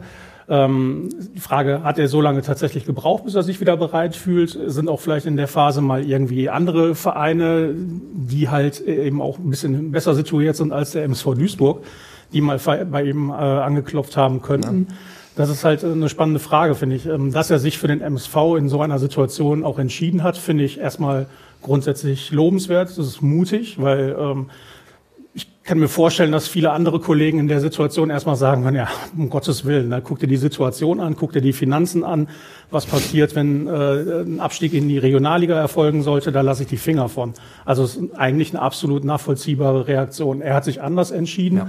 Ähm, die Frage, hat er so lange tatsächlich gebraucht, bis er sich wieder bereit fühlt? Sind auch vielleicht in der Phase mal irgendwie andere Vereine, die halt eben auch ein bisschen besser situiert sind als der MSV Duisburg, die mal bei ihm äh, angeklopft haben könnten? Das ist halt eine spannende Frage, finde ich. Ähm, dass er sich für den MSV in so einer Situation auch entschieden hat, finde ich erstmal grundsätzlich lobenswert. Das ist mutig, weil ähm, ich kann mir vorstellen, dass viele andere Kollegen in der Situation erstmal sagen können, ja, um Gottes Willen, ne, guck dir die Situation an, guck dir die Finanzen an, was passiert, wenn äh, ein Abstieg in die Regionalliga erfolgen sollte, da lasse ich die Finger von. Also es ist eigentlich eine absolut nachvollziehbare Reaktion. Er hat sich anders entschieden. Ja.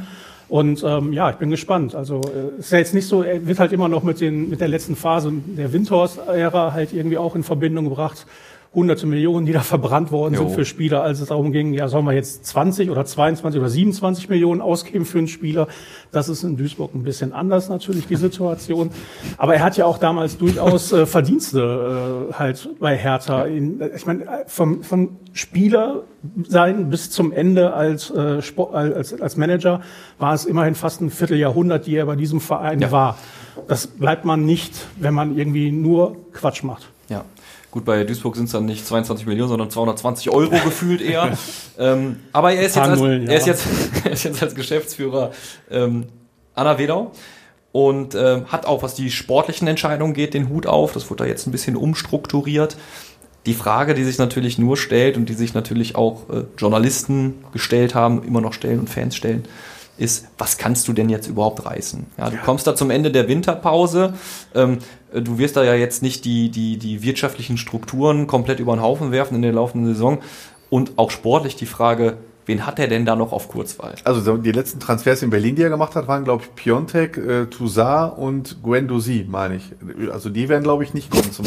Und ähm, ja, ich bin gespannt. Also äh, ist ja jetzt nicht so, er wird halt immer noch mit, den, mit der letzten Phase der Windhorst-Ära halt irgendwie auch in Verbindung gebracht hunderte Millionen, die da verbrannt worden jo. sind für Spieler, als es darum ging, ja, sollen wir jetzt 20 oder 22 oder 27 Millionen ausgeben für einen Spieler? Das ist in Duisburg ein bisschen anders natürlich, die Situation. Aber er hat ja auch damals durchaus äh, Verdienste äh, halt bei Hertha. In, ich meine, vom, vom Spieler sein bis zum Ende als, äh, Sport, als, als Manager war es immerhin fast ein Vierteljahrhundert, die er bei diesem Verein ja. war. Das bleibt man nicht, wenn man irgendwie nur Quatsch macht. Ja. Gut, bei Duisburg sind es dann nicht 22 Millionen, sondern 220 Euro (laughs) gefühlt eher. ähm, aber er ist, jetzt als, Nullen, ja. er, ist jetzt, (laughs) er ist jetzt als Geschäftsführer ähm, Anna Wedau und äh, hat auch, was die sportlichen Entscheidungen geht, den Hut auf. Das wurde da jetzt ein bisschen umstrukturiert. Die Frage, die sich natürlich nur stellt und die sich natürlich auch äh, Journalisten gestellt haben, immer noch stellen und Fans stellen, ist, was kannst du denn jetzt überhaupt reißen? Ja, du kommst da zum Ende der Winterpause. Ähm, du wirst da ja jetzt nicht die, die, die wirtschaftlichen Strukturen komplett über den Haufen werfen in der laufenden Saison. Und auch sportlich die Frage, Wen hat er denn da noch auf Kurzwahl? Also die letzten Transfers in Berlin, die er gemacht hat, waren, glaube ich, Piontek, äh, Toussaint und Guendouzi, meine ich. Also die werden, glaube ich, nicht kommen zum.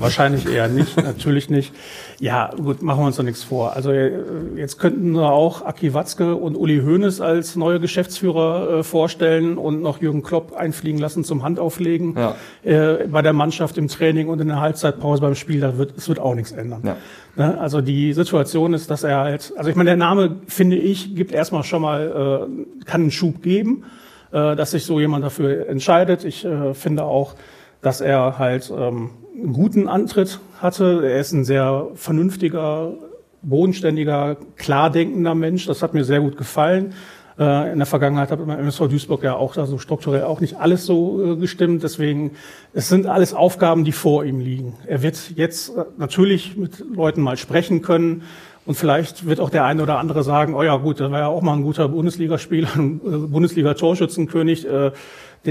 Wahrscheinlich eher nicht, (laughs) natürlich nicht. Ja, gut, machen wir uns doch nichts vor. Also äh, jetzt könnten wir auch Aki Watzke und Uli Hoeneß als neue Geschäftsführer äh, vorstellen und noch Jürgen Klopp einfliegen lassen zum Handauflegen ja. äh, bei der Mannschaft im Training und in der Halbzeitpause beim Spiel. Da wird, es wird auch nichts ändern. Ja. Ne? Also die Situation ist, dass er halt, also ich meine, der Name, finde ich, gibt erstmal schon mal, äh, kann einen Schub geben, äh, dass sich so jemand dafür entscheidet. Ich äh, finde auch, dass er halt ähm, einen guten Antritt hatte. Er ist ein sehr vernünftiger, bodenständiger, klar denkender Mensch. Das hat mir sehr gut gefallen. Äh, in der Vergangenheit hat beim MSV Duisburg ja auch da so strukturell auch nicht alles so äh, gestimmt. Deswegen, es sind alles Aufgaben, die vor ihm liegen. Er wird jetzt äh, natürlich mit Leuten mal sprechen können. Und vielleicht wird auch der eine oder andere sagen, oh ja gut, da war ja auch mal ein guter Bundesligaspieler, ein (laughs) Bundesliga-Torschützenkönig,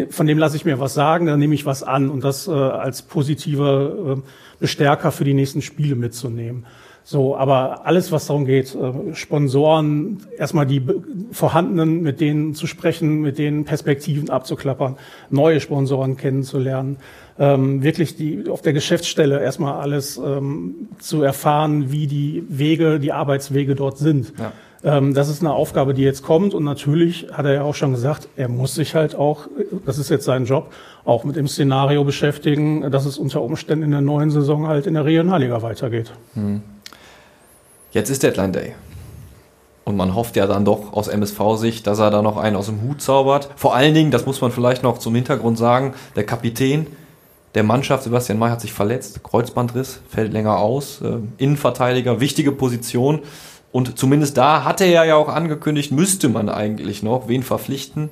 von dem lasse ich mir was sagen, dann nehme ich was an und das als positiver Bestärker für die nächsten Spiele mitzunehmen. So, aber alles, was darum geht, äh, Sponsoren, erstmal die vorhandenen, mit denen zu sprechen, mit denen Perspektiven abzuklappern, neue Sponsoren kennenzulernen, ähm, wirklich die auf der Geschäftsstelle erstmal alles ähm, zu erfahren, wie die Wege, die Arbeitswege dort sind. Ja. Ähm, das ist eine Aufgabe, die jetzt kommt und natürlich hat er ja auch schon gesagt, er muss sich halt auch, das ist jetzt sein Job, auch mit dem Szenario beschäftigen, dass es unter Umständen in der neuen Saison halt in der Regionalliga weitergeht. Hm. Jetzt ist Deadline Day. Und man hofft ja dann doch aus MSV-Sicht, dass er da noch einen aus dem Hut zaubert. Vor allen Dingen, das muss man vielleicht noch zum Hintergrund sagen, der Kapitän der Mannschaft, Sebastian May, hat sich verletzt, Kreuzbandriss, fällt länger aus, äh, Innenverteidiger, wichtige Position. Und zumindest da hatte er ja auch angekündigt, müsste man eigentlich noch wen verpflichten.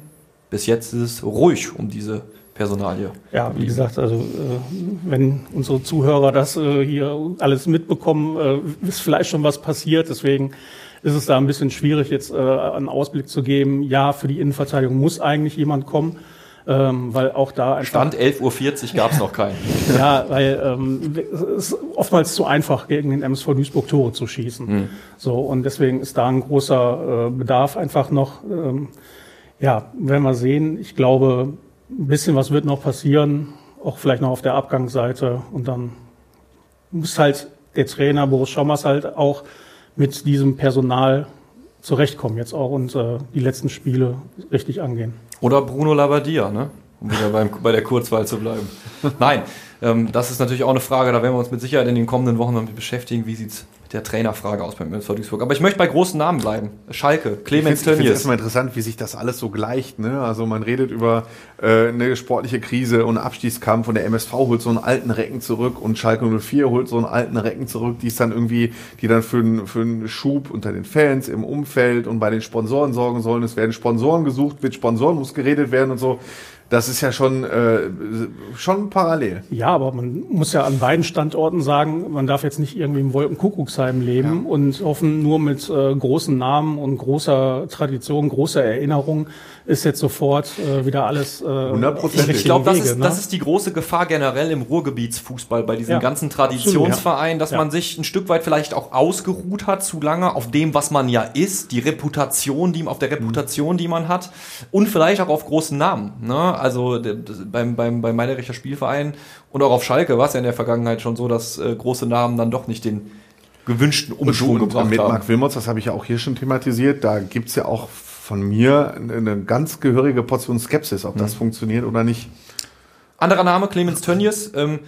Bis jetzt ist es ruhig um diese Personalie. Ja, wie gesagt, also äh, wenn unsere Zuhörer das äh, hier alles mitbekommen, äh, ist vielleicht schon was passiert. Deswegen ist es da ein bisschen schwierig, jetzt äh, einen Ausblick zu geben. Ja, für die Innenverteidigung muss eigentlich jemand kommen. Ähm, weil auch da einfach, Stand 11.40 Uhr gab es noch keinen. (laughs) ja, weil ähm, es ist oftmals zu einfach, gegen den MSV Duisburg Tore zu schießen. Hm. So, und deswegen ist da ein großer äh, Bedarf einfach noch. Ähm, ja, werden wir sehen. Ich glaube, ein bisschen was wird noch passieren, auch vielleicht noch auf der Abgangsseite. Und dann muss halt der Trainer Boris Schommers halt auch mit diesem Personal zurechtkommen jetzt auch und äh, die letzten Spiele richtig angehen. Oder Bruno Labbadia, ne? um wieder beim, bei der Kurzwahl zu bleiben. Nein, ähm, das ist natürlich auch eine Frage, da werden wir uns mit Sicherheit in den kommenden Wochen damit beschäftigen, wie sieht's mit der Trainerfrage aus beim MSV Duisburg. Aber ich möchte bei großen Namen bleiben. Schalke, Clemens Tönnies. Ich finde es erstmal interessant, wie sich das alles so gleicht. Ne? Also man redet über äh, eine sportliche Krise und Abstiegskampf und der MSV holt so einen alten Recken zurück und Schalke 04 holt so einen alten Recken zurück, die ist dann irgendwie, die dann für, einen für einen Schub unter den Fans, im Umfeld und bei den Sponsoren sorgen sollen. Es werden Sponsoren gesucht, mit Sponsoren muss geredet werden und so Das ist ja schon, äh, schon parallel. Ja, aber man muss ja an beiden Standorten sagen, man darf jetzt nicht irgendwie im Wolkenkuckucksheim leben ja. und hoffen, nur mit äh, großen Namen und großer Tradition, großer Erinnerung ist jetzt sofort äh, wieder alles äh, 100%. Ich glaube, das, ist, ne? das ist die große Gefahr generell im Ruhrgebietsfußball bei diesen ja, ganzen Traditionsvereinen, dass ja. man sich ein Stück weit vielleicht auch ausgeruht hat zu lange auf dem, was man ja ist, die Reputation, die auf der Reputation, die man hat und vielleicht auch auf großen Namen. Ne? Also beim, beim, beim Meidericher Spielverein und auch auf Schalke war es ja in der Vergangenheit schon so, dass äh, große Namen dann doch nicht den gewünschten Umschwung und, gebracht und mit haben. Marc Wilmots, das habe ich ja auch hier schon thematisiert, da gibt's ja auch von mir eine ganz gehörige Portion Skepsis, ob das mhm. funktioniert oder nicht. Anderer Name, Clemens Tönnies. Ähm,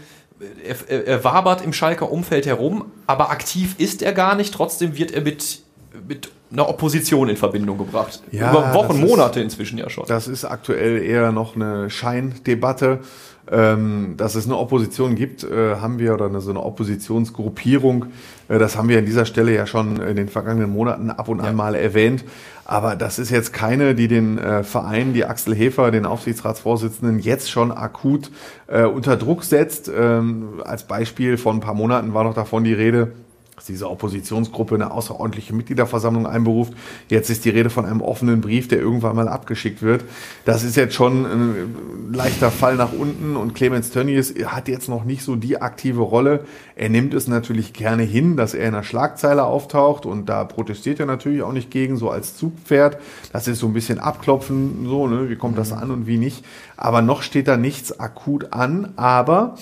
er, er, er, wabert im Schalker Umfeld herum, aber aktiv ist er gar nicht. Trotzdem wird er mit, mit einer Opposition in Verbindung gebracht. Ja, Über Wochen, Monate inzwischen ja schon. Das ist aktuell eher noch eine Scheindebatte. Ähm, dass es eine Opposition gibt, äh, haben wir, oder eine, so eine Oppositionsgruppierung, das haben wir an dieser Stelle ja schon in den vergangenen Monaten ab und an mal erwähnt. Aber das ist jetzt keine, die den äh, Verein, die Axel Hefer, den Aufsichtsratsvorsitzenden, jetzt schon akut äh, unter Druck setzt. Ähm, als Beispiel von ein paar Monaten war noch davon die Rede, dass diese Oppositionsgruppe eine außerordentliche Mitgliederversammlung einberuft. Jetzt ist die Rede von einem offenen Brief, der irgendwann mal abgeschickt wird. Das ist jetzt schon ein leichter Fall nach unten und Clemens Tönnies hat jetzt noch nicht so die aktive Rolle. Er nimmt es natürlich gerne hin, dass er in der Schlagzeile auftaucht und da protestiert er natürlich auch nicht gegen, so als Zugpferd. Das ist so ein bisschen abklopfen, so, ne, wie kommt das an und wie nicht. Aber noch steht da nichts akut an, aber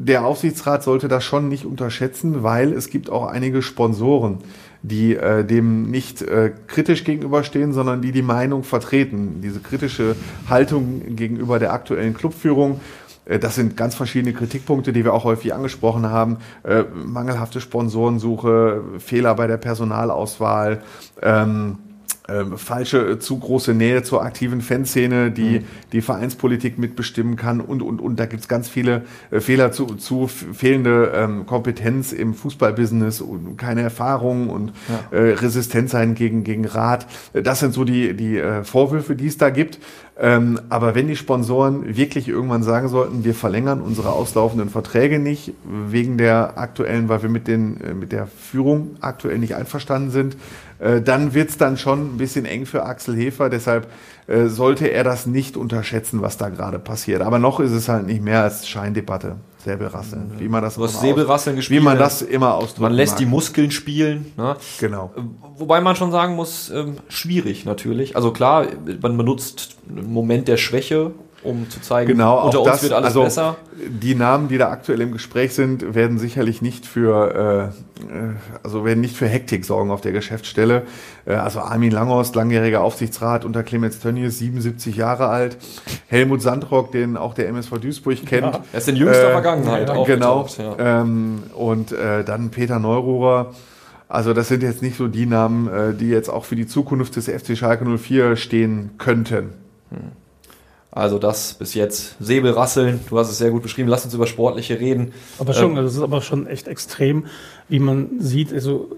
der Aufsichtsrat sollte das schon nicht unterschätzen, weil es gibt auch einige Sponsoren, die äh, dem nicht äh, kritisch gegenüberstehen, sondern die die Meinung vertreten. Diese kritische Haltung gegenüber der aktuellen Clubführung, äh, das sind ganz verschiedene Kritikpunkte, die wir auch häufig angesprochen haben. Äh, mangelhafte Sponsorensuche, Fehler bei der Personalauswahl. Ähm, ähm, falsche, äh, zu große Nähe zur aktiven Fanszene, die mhm. die Vereinspolitik mitbestimmen kann und, und, und da gibt's ganz viele äh, Fehler zu, zu fehlende ähm, Kompetenz im Fußballbusiness und keine Erfahrung und ja. äh, Resistenz sein gegen, gegen Rat. Äh, das sind so die, die äh, Vorwürfe, die es da gibt. Ähm, aber wenn die Sponsoren wirklich irgendwann sagen sollten, wir verlängern unsere auslaufenden Verträge nicht, wegen der aktuellen, weil wir mit, den, äh, mit der Führung aktuell nicht einverstanden sind, äh, dann wird's dann schon ein bisschen eng für Axel Hefer. Deshalb äh, sollte er das nicht unterschätzen, was da gerade passiert. Aber noch ist es halt nicht mehr als Scheindebatte. Säbelrasseln, wie man das du hast Säbelrasseln gespielt, wie man das immer ausdrückt. Man lässt mag. die Muskeln spielen. Ne? Genau. Äh, wobei man schon sagen muss, ähm, schwierig natürlich. Also klar, man benutzt einen Moment der Schwäche, um zu zeigen, genau, unter uns das, wird alles also besser. Die Namen, die da aktuell im Gespräch sind, werden sicherlich nicht für, äh, äh, also werden nicht für Hektik sorgen auf der Geschäftsstelle. Äh, also Armin Langhorst, langjähriger Aufsichtsrat unter Clemens Tönnies, 77 Jahre alt. Helmut Sandrock, den auch der MSV Duisburg kennt. Ja, er ist in jüngster äh, Vergangenheit ja, Genau. Ja. Ähm, und äh, dann Peter Neururer. Also das sind jetzt nicht so die Namen, äh, die jetzt auch für die Zukunft des FC Schalke 04 stehen könnten. Hm. Also das bis jetzt Säbelrasseln, du hast es sehr gut beschrieben, lass uns über Sportliche reden. Aber schon, ähm, das ist aber schon echt extrem, wie man sieht, also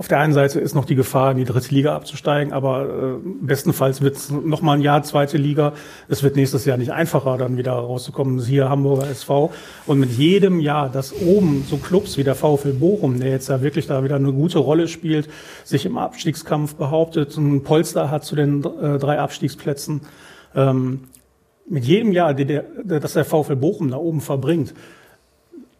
auf der einen Seite ist noch die Gefahr, in die dritte Liga abzusteigen, aber äh, bestenfalls wird es noch mal ein Jahr zweite Liga. Es wird nächstes Jahr nicht einfacher, dann wieder rauszukommen. Hier Hamburger SV. Und mit jedem Jahr, dass oben so Clubs wie der VfL Bochum, der jetzt ja wirklich da wieder eine gute Rolle spielt, sich im Abstiegskampf behauptet, ein Polster hat zu den äh, drei Abstiegsplätzen, ähm, mit jedem Jahr, der, das der VfL Bochum da oben verbringt,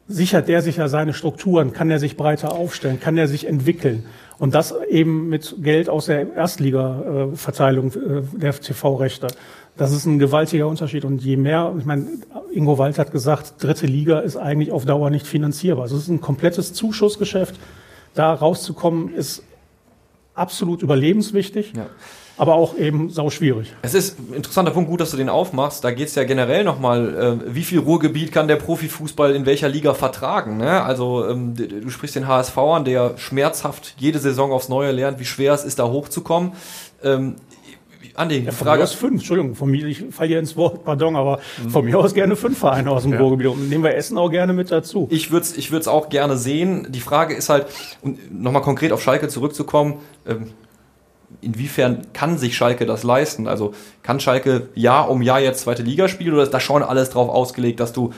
sichert der sich ja seine Strukturen, kann er sich breiter aufstellen, kann er sich entwickeln. Und das eben mit Geld aus der Erstliga-Verteilung äh, der TV-Rechte. Das ist ein gewaltiger Unterschied. Und je mehr, ich meine, Ingo Wald hat gesagt, dritte Liga ist eigentlich auf Dauer nicht finanzierbar. Also es ist ein komplettes Zuschussgeschäft. Da rauszukommen, ist absolut überlebenswichtig. Ja aber auch eben sau schwierig. Es ist ein interessanter Punkt, gut, dass du den aufmachst. Da geht es ja generell nochmal, äh, wie viel Ruhrgebiet kann der Profifußball in welcher Liga vertragen? Ne? Also ähm, du sprichst den HSV an, der schmerzhaft jede Saison aufs Neue lernt, wie schwer es ist, da hochzukommen. Ähm, Andi, ja, von Frage. Mir aus fünf, Entschuldigung, von mir, ich falle hier ins Wort, pardon, aber mhm. von mir aus gerne fünf Vereine aus dem ja. Ruhrgebiet. Und nehmen wir Essen auch gerne mit dazu. Ich würde es ich würd's auch gerne sehen. Die Frage ist halt, um nochmal konkret auf Schalke zurückzukommen, ähm, inwiefern kann sich Schalke das leisten? Also kann Schalke Jahr um Jahr jetzt zweite Liga spielen oder ist da schon alles drauf ausgelegt, dass du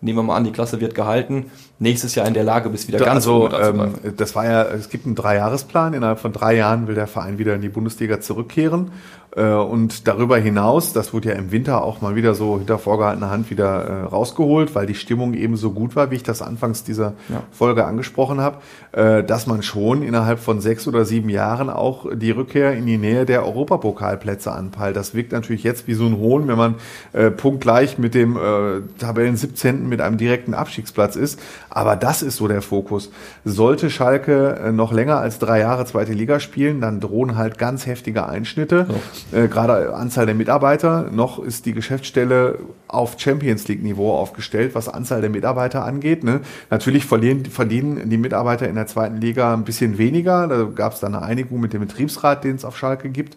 nehmen wir mal an, die Klasse wird gehalten, nächstes Jahr in der Lage bist, wieder Da- ganz also, ähm, das war ja, es gibt einen Dreijahresplan. Innerhalb von drei Jahren will der Verein wieder in die Bundesliga zurückkehren. Äh, und darüber hinaus, das wurde ja im Winter auch mal wieder so hinter vorgehaltener Hand wieder äh, rausgeholt, weil die Stimmung eben so gut war, wie ich das anfangs dieser Ja. Folge angesprochen habe, äh, dass man schon innerhalb von sechs oder sieben Jahren auch die Rückkehr in die Nähe der Europapokalplätze anpeilt. Das wirkt natürlich jetzt wie so ein Hohn, wenn man äh, punktgleich mit dem äh, Tabellen 17. mit einem direkten Abstiegsplatz ist. Aber das ist so der Fokus. Sollte Schalke äh, noch länger als drei Jahre zweite Liga spielen, dann drohen halt ganz heftige Einschnitte. Äh, gerade Anzahl der Mitarbeiter. Noch ist die Geschäftsstelle auf Champions League Niveau aufgestellt, was Anzahl der Mitarbeiter angeht. Ne? Natürlich verlieren, verdienen die Mitarbeiter in der zweiten Liga ein bisschen weniger. Da gab es dann eine Einigung mit dem Betriebsrat, den es auf Schalke gibt.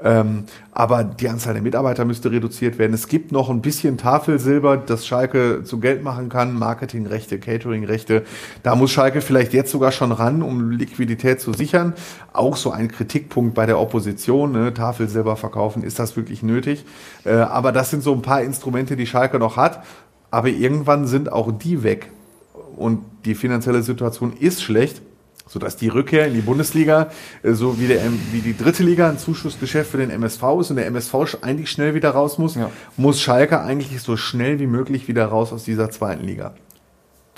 Ähm, aber die Anzahl der Mitarbeiter müsste reduziert werden. Es gibt noch ein bisschen Tafelsilber, das Schalke zu Geld machen kann, Marketingrechte, Cateringrechte. Da muss Schalke vielleicht jetzt sogar schon ran, um Liquidität zu sichern. Auch so ein Kritikpunkt bei der Opposition. Ne? Tafelsilber verkaufen, ist das wirklich nötig? Äh, aber das sind so ein paar Instrumente, die Schalke noch hat. Aber irgendwann sind auch die weg. Und die finanzielle Situation ist schlecht sodass die Rückkehr in die Bundesliga, äh, so wie, der, wie die dritte Liga ein Zuschussgeschäft für den MSV ist und der MSV eigentlich schnell wieder raus muss, Ja. muss Schalke eigentlich so schnell wie möglich wieder raus aus dieser zweiten Liga.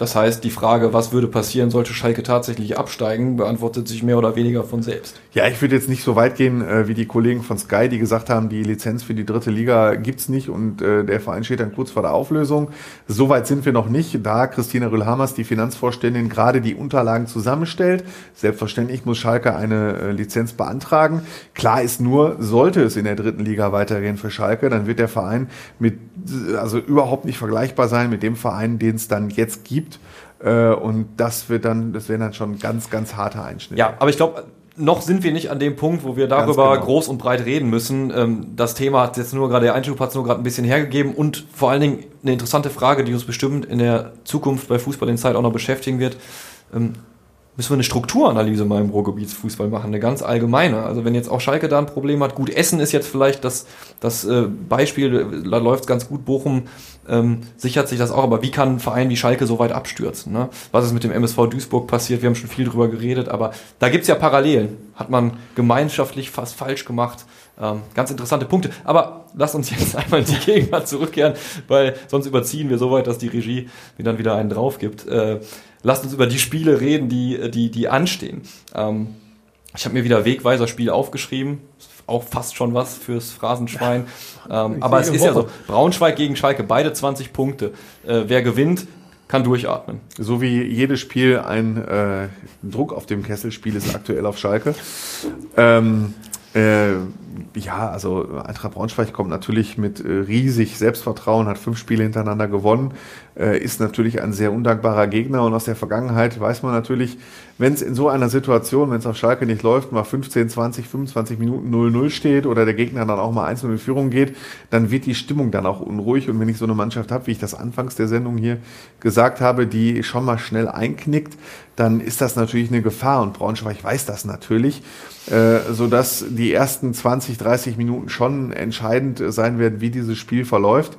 Das heißt, die Frage, was würde passieren, sollte Schalke tatsächlich absteigen, beantwortet sich mehr oder weniger von selbst. Ja, ich würde jetzt nicht so weit gehen äh, wie die Kollegen von Sky, die gesagt haben, die Lizenz für die dritte Liga gibt's nicht und äh, der Verein steht dann kurz vor der Auflösung. So weit sind wir noch nicht, da Christina Rühlhamers, die Finanzvorständin, gerade die Unterlagen zusammenstellt. Selbstverständlich muss Schalke eine äh, Lizenz beantragen. Klar ist nur, sollte es in der dritten Liga weitergehen für Schalke, dann wird der Verein mit, also überhaupt nicht vergleichbar sein mit dem Verein, den es dann jetzt gibt. Äh, und das wird dann, das wären dann schon ganz, ganz harte Einschnitte. Ja, aber ich glaube, noch sind wir nicht an dem Punkt, wo wir darüber genau. groß und breit reden müssen. Ähm, das Thema hat jetzt nur gerade, der Einschub hat es nur gerade ein bisschen hergegeben und vor allen Dingen eine interessante Frage, die uns bestimmt in der Zukunft bei Fußball in Zeit auch noch beschäftigen wird. Müssen wir eine Strukturanalyse mal im Ruhrgebietsfußball machen, eine ganz allgemeine. Also wenn jetzt auch Schalke da ein Problem hat, gut, Essen ist jetzt vielleicht das, das äh, Beispiel, da läuft ganz gut, Bochum ähm, sichert sich das auch, aber wie kann ein Verein wie Schalke so weit abstürzen? Ne? Was ist mit dem MSV Duisburg passiert? Wir haben schon viel drüber geredet, aber da gibt's ja Parallelen. Hat man gemeinschaftlich fast falsch gemacht. Ähm, ganz interessante Punkte. Aber lasst uns jetzt (laughs) einmal in die Gegenwart zurückkehren, weil sonst überziehen wir so weit, dass die Regie mir dann wieder einen drauf gibt. Äh, lasst uns über die Spiele reden, die, die, die anstehen. Ähm, ich habe mir wieder Wegweiser-Spiel aufgeschrieben. Auch fast schon was fürs Phrasenschwein. Ähm, aber es ist ja so, Braunschweig gegen Schalke, beide 20 Punkte. Äh, wer gewinnt, kann durchatmen. So wie jedes Spiel ein äh, Druck auf dem Kesselspiel ist aktuell auf Schalke. Ähm, äh, ja, also Eintracht Braunschweig kommt natürlich mit äh, riesig Selbstvertrauen, hat fünf Spiele hintereinander gewonnen, äh, ist natürlich ein sehr undankbarer Gegner und aus der Vergangenheit weiß man natürlich, wenn es in so einer Situation, wenn es auf Schalke nicht läuft, mal 15, 20, 25 Minuten 0-0 steht oder der Gegner dann auch mal einzeln in Führung geht, dann wird die Stimmung dann auch unruhig. Und wenn ich so eine Mannschaft habe, wie ich das anfangs der Sendung hier gesagt habe, die schon mal schnell einknickt, dann ist das natürlich eine Gefahr und Braunschweig weiß das natürlich, äh, so dass die ersten 20, 30 Minuten schon entscheidend sein werden, wie dieses Spiel verläuft.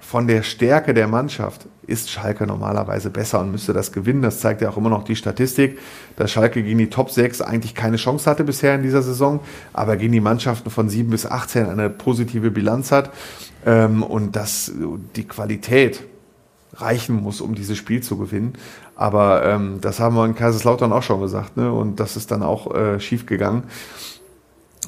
Von der Stärke der Mannschaft ist Schalke normalerweise besser und müsste das gewinnen. Das zeigt ja auch immer noch die Statistik, dass Schalke gegen die Top 6 eigentlich keine Chance hatte bisher in dieser Saison, aber gegen die Mannschaften von 7 bis 18 eine positive Bilanz hat ähm, und dass die Qualität reichen muss, um dieses Spiel zu gewinnen. Aber ähm, das haben wir in Kaiserslautern auch schon gesagt, ne? Und das ist dann auch äh, schief gegangen.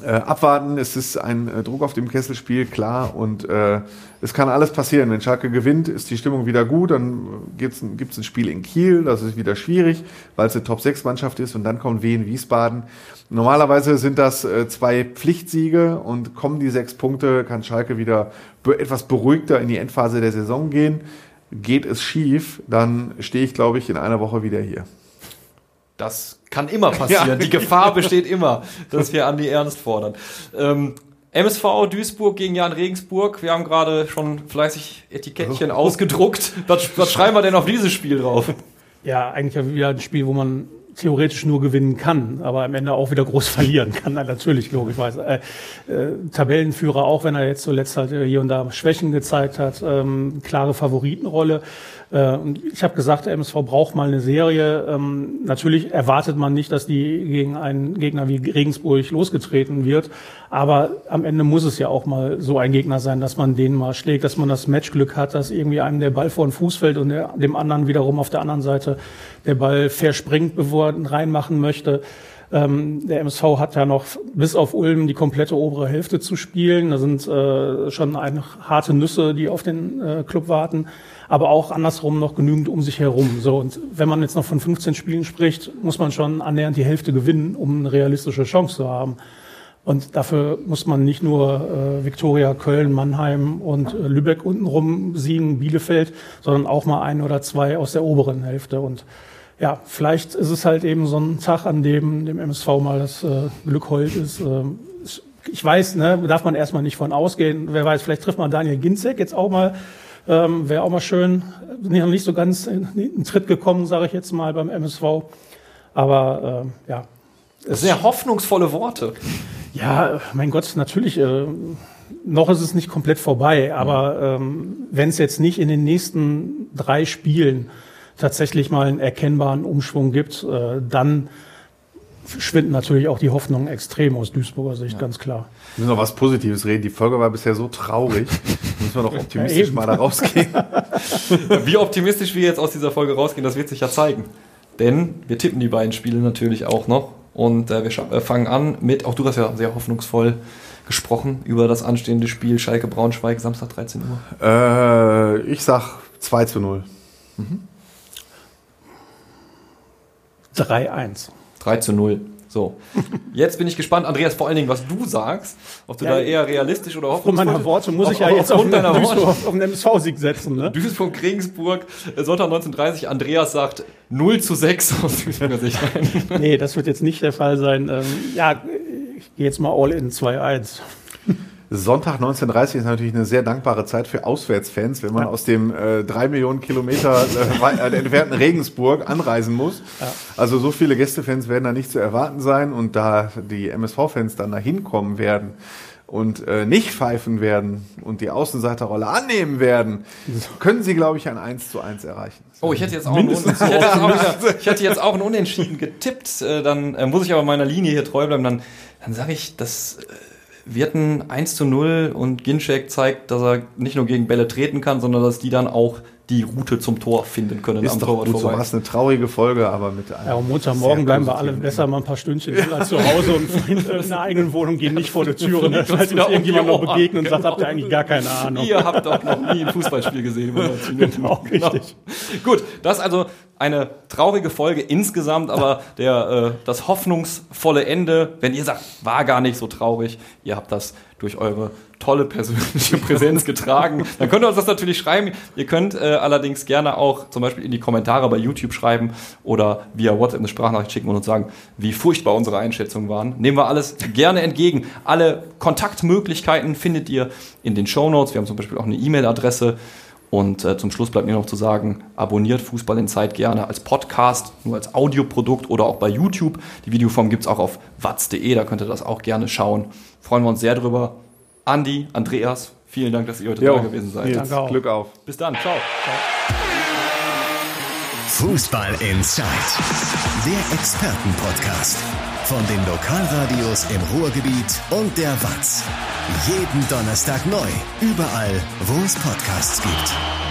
Äh, abwarten, es ist ein äh, Druck auf dem Kesselspiel, klar, und äh, es kann alles passieren. Wenn Schalke gewinnt, ist die Stimmung wieder gut, dann gibt's ein, ein Spiel in Kiel, das ist wieder schwierig, weil es eine Top-6-Mannschaft ist, und dann kommt Wien Wiesbaden. Normalerweise sind das äh, zwei Pflichtsiege und kommen die sechs Punkte, kann Schalke wieder be etwas beruhigter in die Endphase der Saison gehen. Geht es schief, dann stehe ich, glaube ich, in einer Woche wieder hier. Das kann immer (laughs) passieren. Ja. Die Gefahr besteht immer, dass wir Andi Ernst fordern. Ähm, MSV Duisburg gegen Jan Regensburg. Wir haben gerade schon fleißig Etikettchen ausgedruckt. Was, was schreiben wir denn auf dieses Spiel drauf? Ja, eigentlich wieder ein Spiel, wo man theoretisch nur gewinnen kann, aber am Ende auch wieder groß (laughs) verlieren kann. Natürlich, logischerweise. Äh, äh, Tabellenführer, auch wenn er jetzt zuletzt halt hier und da Schwächen gezeigt hat, ähm, klare Favoritenrolle. Äh, und ich habe gesagt, der MSV braucht mal eine Serie. Ähm, natürlich erwartet man nicht, dass die gegen einen Gegner wie Regensburg losgetreten wird. Aber am Ende muss es ja auch mal so ein Gegner sein, dass man den mal schlägt, dass man das Matchglück hat, dass irgendwie einem der Ball vor den Fuß fällt und der, dem anderen wiederum auf der anderen Seite der Ball verspringt, bevor er ihn reinmachen möchte. Ähm, der MSV hat ja noch bis auf Ulm die komplette obere Hälfte zu spielen. Da sind äh, schon eine harte Nüsse, die auf den äh, Club warten aber auch andersrum noch genügend um sich herum. So, und wenn man jetzt noch von 15 Spielen spricht, muss man schon annähernd die Hälfte gewinnen, um eine realistische Chance zu haben. Und dafür muss man nicht nur äh, Viktoria, Köln, Mannheim und äh, Lübeck untenrum siegen, Bielefeld, sondern auch mal ein oder zwei aus der oberen Hälfte. Und ja, vielleicht ist es halt eben so ein Tag, an dem dem MSV mal das äh, Glück heult ist. Äh, ich weiß, ne, darf man erstmal nicht von ausgehen. Wer weiß, vielleicht trifft man Daniel Ginzek jetzt auch mal ähm, Wäre auch mal schön. Bin noch nicht so ganz in, in Tritt gekommen, sage ich jetzt mal beim MSV. Aber äh, ja. Sehr hoffnungsvolle Worte. Ja, mein Gott, natürlich. Äh, noch ist es nicht komplett vorbei, aber ähm, wenn es jetzt nicht in den nächsten drei Spielen tatsächlich mal einen erkennbaren Umschwung gibt, äh, dann schwinden natürlich auch die Hoffnungen extrem aus Duisburger Sicht, ja. ganz klar. Wir müssen noch was Positives reden. Die Folge war bisher so traurig. (laughs) müssen wir noch optimistisch ja, mal da rausgehen. (laughs) Wie optimistisch wir jetzt aus dieser Folge rausgehen, das wird sich ja zeigen. Denn wir tippen die beiden Spiele natürlich auch noch. Und äh, wir äh, fangen an mit, auch du hast ja sehr hoffnungsvoll gesprochen über das anstehende Spiel Schalke Braunschweig, Samstag 13 Uhr. Äh, ich sag 2 zu 0. Mhm. 3-1. 3 zu 0. So, jetzt bin ich gespannt, Andreas, vor allen Dingen, was du sagst, ob du ja, da eher realistisch oder hoffnungsvoll... Von meiner Worte muss ich ja jetzt auf, deiner Duisburg, auf einen MSV-Sieg setzen. Ne? Duisburg, Regensburg, äh, Sonntag 1930, Andreas sagt 0 zu 6 aus Duisburger Sicht. (laughs) nee, das wird jetzt nicht der Fall sein. Ähm, ja, ich gehe jetzt mal all in 2-1. Sonntag 1930 ist natürlich eine sehr dankbare Zeit für Auswärtsfans, wenn man ja. aus dem äh, drei Millionen Kilometer äh, äh entfernten (laughs) Regensburg anreisen muss. Ja. Also so viele Gästefans werden da nicht zu erwarten sein und da die MSV-Fans dann da hinkommen werden und äh, nicht pfeifen werden und die Außenseiterrolle annehmen werden, können sie, glaube ich, ein 1 zu 1 erreichen. Oh, ich hätte jetzt auch, ein, (laughs) ich hätte auch, ich hätte jetzt auch ein Unentschieden getippt. Äh, dann äh, muss ich aber meiner Linie hier treu bleiben. Dann, dann sage ich, dass wird ein 1 zu 0 und Ginczek zeigt, dass er nicht nur gegen Bälle treten kann, sondern dass die dann auch die Route zum Tor finden können ist am doch gut, vorbei. So war es eine traurige Folge, aber mit einem Ja, und Montagmorgen bleiben wir alle besser mal ein paar Stündchen ja. zu Hause und (laughs) in einer eigenen Wohnung gehen nicht vor der Tür, ne? (laughs) falls uns irgendjemand noch begegnet und sagt, habt ihr eigentlich gar keine Ahnung. Ihr habt doch noch nie ein Fußballspiel gesehen. genau, genau, richtig. Gut, das ist also eine traurige Folge insgesamt, aber der, äh, das hoffnungsvolle Ende, wenn ihr sagt, war gar nicht so traurig, ihr habt das durch eure tolle persönliche (laughs) Präsenz getragen. Dann könnt ihr uns das natürlich schreiben. Ihr könnt äh, allerdings gerne auch zum Beispiel in die Kommentare bei YouTube schreiben oder via WhatsApp eine Sprachnachricht schicken und uns sagen, wie furchtbar unsere Einschätzungen waren. Nehmen wir alles gerne entgegen. Alle Kontaktmöglichkeiten findet ihr in den Show Notes. Wir haben zum Beispiel auch eine E-Mail-Adresse. Und äh, zum Schluss bleibt mir noch zu sagen, abonniert Fußball in Zeit gerne als Podcast, nur als Audioprodukt oder auch bei YouTube. Die Videoform gibt es auch auf watz.de, da könnt ihr das auch gerne schauen. Freuen wir uns sehr drüber. Andi, Andreas, vielen Dank, dass ihr heute da gewesen seid. Danke auch. Glück auf. Bis dann. Ciao. Ciao. Fußball Inside, der Expertenpodcast von den Lokalradios im Ruhrgebiet und der Watz. Jeden Donnerstag neu, überall, wo es Podcasts gibt.